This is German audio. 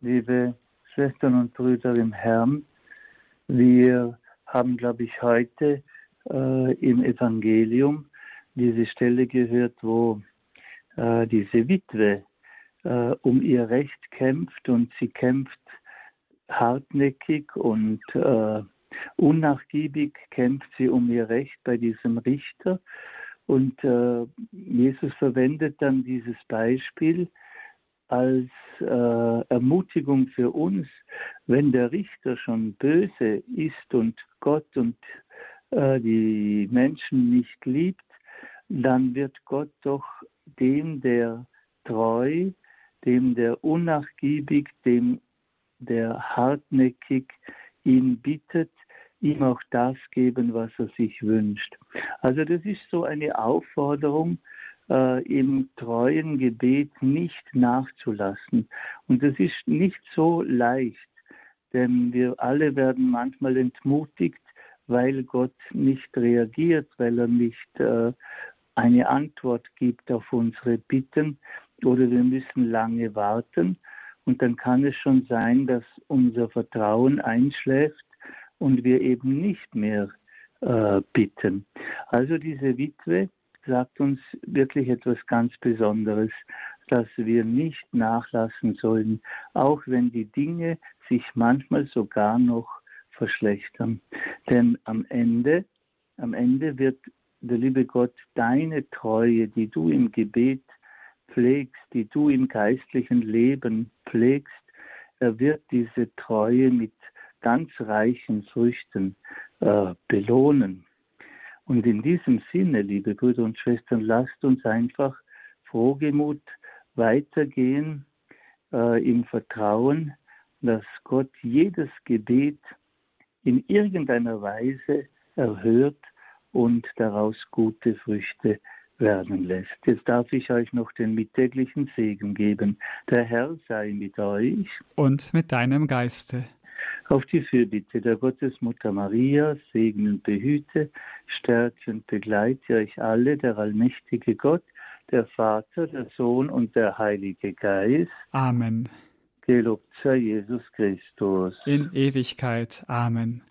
liebe Schwestern und Brüder im Herrn. Wir haben, glaube ich, heute äh, im Evangelium diese Stelle gehört, wo äh, diese Witwe äh, um ihr Recht kämpft und sie kämpft hartnäckig und äh, unnachgiebig kämpft sie um ihr Recht bei diesem Richter. Und äh, Jesus verwendet dann dieses Beispiel als äh, Ermutigung für uns, wenn der Richter schon böse ist und Gott und äh, die Menschen nicht liebt, dann wird Gott doch dem, der treu, dem, der unnachgiebig, dem, der hartnäckig ihn bittet, ihm auch das geben, was er sich wünscht. Also das ist so eine Aufforderung, äh, im treuen Gebet nicht nachzulassen. Und das ist nicht so leicht, denn wir alle werden manchmal entmutigt, weil Gott nicht reagiert, weil er nicht äh, eine Antwort gibt auf unsere Bitten oder wir müssen lange warten. Und dann kann es schon sein, dass unser Vertrauen einschläft und wir eben nicht mehr äh, bitten. Also diese Witwe sagt uns wirklich etwas ganz Besonderes, dass wir nicht nachlassen sollen, auch wenn die Dinge sich manchmal sogar noch verschlechtern. Denn am Ende, am Ende wird der liebe Gott deine Treue, die du im Gebet pflegst, die du im geistlichen Leben pflegst, er wird diese Treue mit ganz reichen Früchten äh, belohnen. Und in diesem Sinne, liebe Brüder und Schwestern, lasst uns einfach frohgemut weitergehen äh, im Vertrauen, dass Gott jedes Gebet in irgendeiner Weise erhört und daraus gute Früchte werden lässt. Jetzt darf ich euch noch den mittäglichen Segen geben. Der Herr sei mit euch. Und mit deinem Geiste auf die Fürbitte der Gottesmutter Maria, segne und behüte, stärke und begleite euch alle, der allmächtige Gott, der Vater, der Sohn und der Heilige Geist. Amen. Gelobt sei Jesus Christus. In Ewigkeit. Amen.